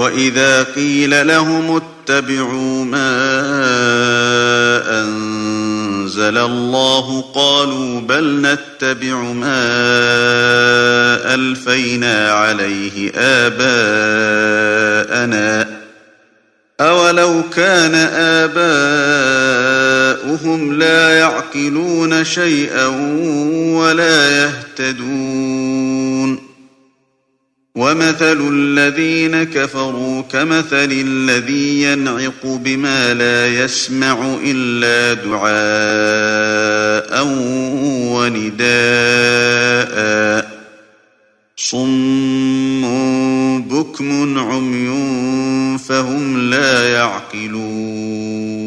وإذا قيل لهم اتبعوا ما أنزل الله قالوا بل نتبع ما ألفينا عليه آباءنا أولو كان آباؤهم لا يعقلون شيئا ولا يهتدون ومثل الذين كفروا كمثل الذي ينعق بما لا يسمع إلا دعاء ونداء صم بكم عمي فهم لا يعقلون